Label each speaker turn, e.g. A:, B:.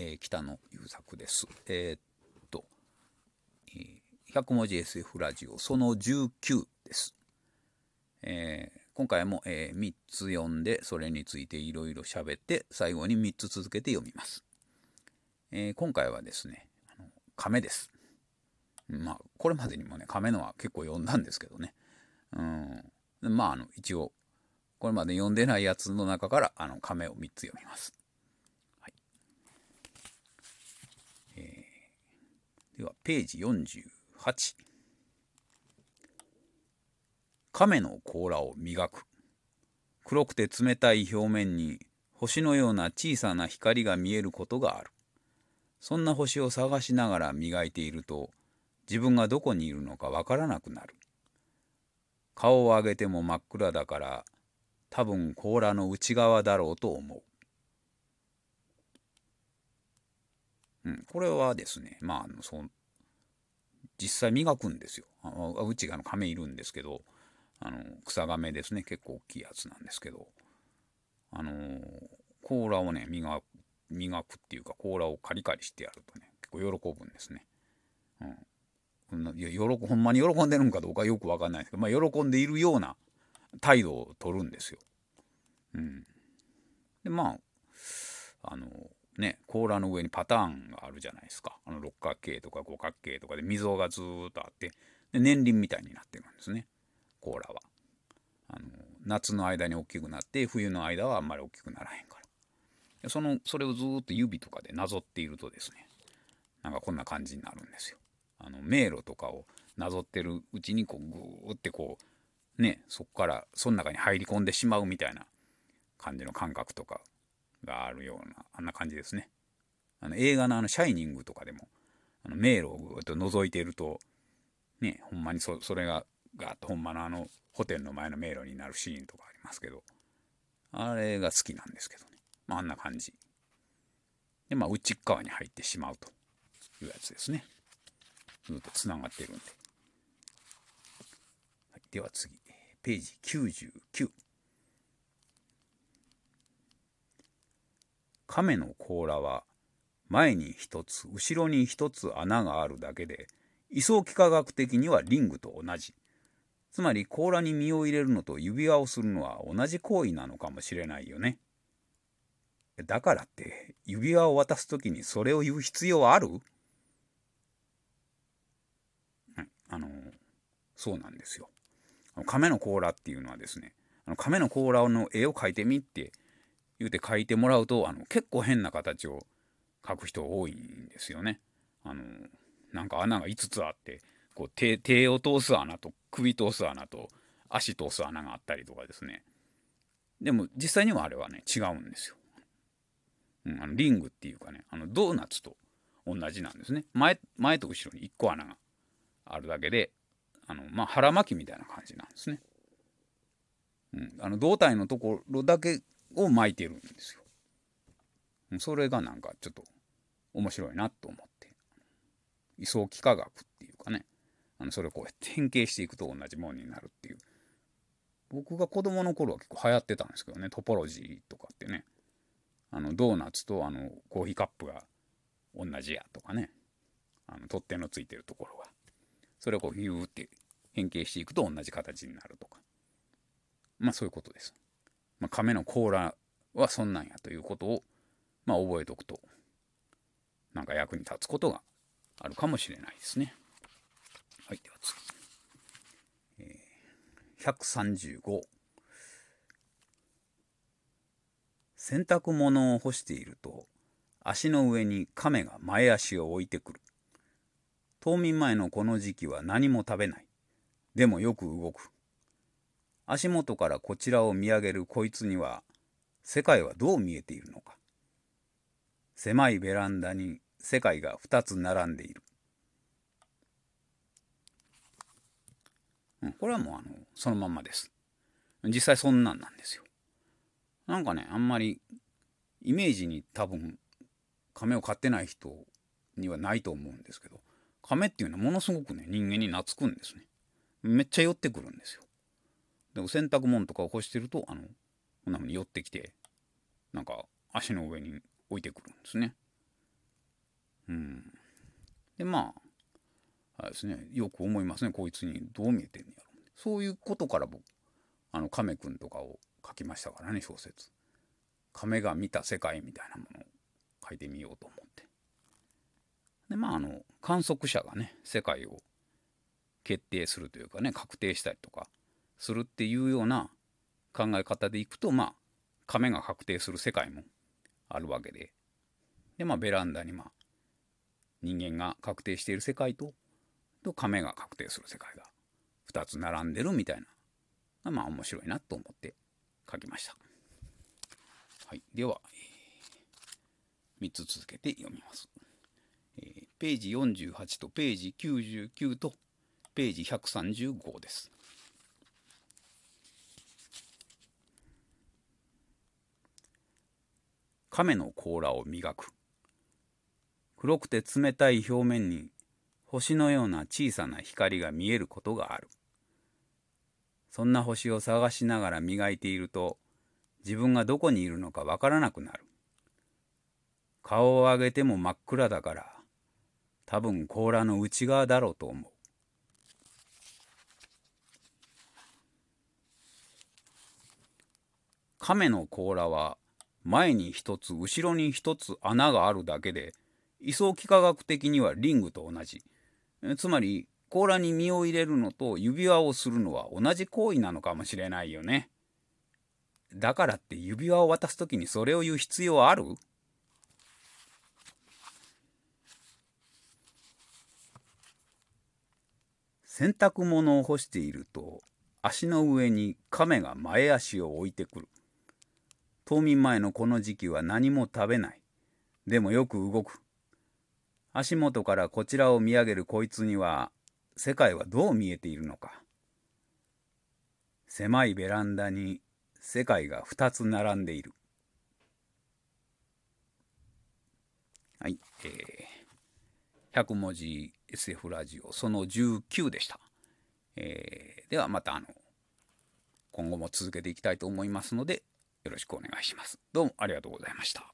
A: えー、北野優作です。えー、っと、えー、100文字 SF ラジオその19です。えー、今回も、えー、3つ読んで、それについていろいろ喋って、最後に3つ続けて読みます。えー、今回はですね、あの亀です。まあ、これまでにもね、亀のは結構読んだんですけどね。うん。まあ、あの、一応、これまで読んでないやつの中から、あの、亀を3つ読みます。では、ページ48。亀の甲羅を磨く。黒くて冷たい表面に星のような小さな光が見えることがある。そんな星を探しながら磨いていると、自分がどこにいるのかわからなくなる。顔を上げても真っ暗だから、多分甲羅の内側だろうと思う。うん、これはですね、まあの、そ実際磨くんですよ。あうちがの亀いるんですけど、あの草亀ですね、結構大きいやつなんですけど、あの甲羅をね磨、磨くっていうか、甲羅をカリカリしてやるとね、結構喜ぶんですね。うん、いや喜ほんまに喜んでるんかどうかよくわかんないですけど、まあ、喜んでいるような態度を取るんですよ。うん、でまああのね、甲羅の上にパターンがあるじゃないですか。あの六角形とか五角形とかで溝がずっとあって、で年輪みたいになってるんですね、甲羅は。あの夏の間に大きくなって、冬の間はあんまり大きくならへんから。そのそれをずっと指とかでなぞっているとですね、なんかこんな感じになるんですよ。あの迷路とかをなぞってるうちにこうグーってこうねそこからその中に入り込んでしまうみたいな感じの感覚とかがあるような、あんな感じですね。あの映画のあの、シャイニングとかでも、あの迷路をぐっと覗いていると、ね、ほんまにそそれが、ガーッとほんまのあの、ホテルの前の迷路になるシーンとかありますけど、あれが好きなんですけどね。まあ、あんな感じ。で、まあ、内側に入ってしまうというやつですね。ずっとつながってるんで。はい、では次、ページ99。亀の甲羅は前に一つ後ろに一つ穴があるだけで位相幾何学的にはリングと同じ。つまり甲羅に身を入れるのと指輪をするのは同じ行為なのかもしれないよね。だからって指輪を渡す時にそれを言う必要ある、あのそうなんですよ。亀の甲羅っていうのはですね亀の甲羅の絵を描いてみって言うて書いてもらうとあの結構変な形を書く人多いんですよね。あのなんか穴が5つあってこう手手を通す穴と首通す穴と足通す穴があったりとかですね。でも実際にはあれはね違うんですよ。うん、あのリングっていうかねあのドーナツと同じなんですね。前前と後ろに1個穴があるだけであのまあ腹巻きみたいな感じなんですね。うん、あの胴体のところだけを巻いてるんですよ。それがなんかちょっと面白いなと思って。位相幾何学っていうかね、あのそれをこう変形していくと同じものになるっていう。僕が子供の頃は結構流行ってたんですけどね、トポロジーとかってね。あのドーナツとあのコーヒーカップが同じやとかね。あの取っ手のついてるところが。それをこうヒューって変形していくと同じ形になるとか。まあそういうことです。まあ、亀の甲羅はそんなんやということを、まあ、覚えておくと、なんか役に立つことがあるかもしれないですね。はい、では次。えー、135。洗濯物を干していると、足の上に亀が前足を置いてくる。冬眠前のこの時期は何も食べない。でもよく動く。足元からこちらを見上げるこいつには世界はどう見えているのか。狭いベランダに世界が2つ並んでいる、うん、これはもうあのそのまんまです。実際そんなんなんですよ。なんかねあんまりイメージに多分亀を飼ってない人にはないと思うんですけど亀っていうのはものすごくね人間に懐くんですね。めっちゃ寄ってくるんですよ。でも洗濯物とかを干してるとあのこんな風に寄ってきてなんか足の上に置いてくるんですね。うん。で、まあ、あれですね、よく思いますね、こいつにどう見えてんねやろ。そういうことから僕、あの、亀くんとかを書きましたからね、小説。亀が見た世界みたいなものを書いてみようと思って。で、まあ、あの、観測者がね、世界を決定するというかね、確定したりとかするっていうような考え方でいくと、まあ、亀が確定する世界もあるわけで。で、まあ、ベランダに、まあ、人間が確定している世界と、と亀が確定する世界が2つ並んでるみたいな、まあ、面白いなと思って書きました。はい。では、えー、3つ続けて読みます。えー、ページ48とページ99とページ135です。亀の甲羅を磨く。黒くて冷たい表面に星のような小さな光が見えることがある。そんな星を探しながら磨いていると、自分がどこにいるのかわからなくなる。顔を上げても真っ暗だから、多分甲羅の内側だろうと思う。亀の甲羅は前に一つ後ろに一つ穴があるだけで位相幾何学的にはリングと同じ。つまり甲羅に身を入れるのと指輪をするのは同じ行為なのかもしれないよね。だからって指輪を渡す時にそれを言う必要ある？洗濯物を干していると足の上に亀が前足を置いてくる。冬眠前のこの時期は何も食べない。でもよく動く。足元からこちらを見上げるこいつには世界はどう見えているのか。狭いベランダに世界が2つ並んでいる。はい、えー、100文字 SF ラジオその19でした、えー、ではまたあの今後も続けていきたいと思いますのでよろしくお願いします。どうもありがとうございました。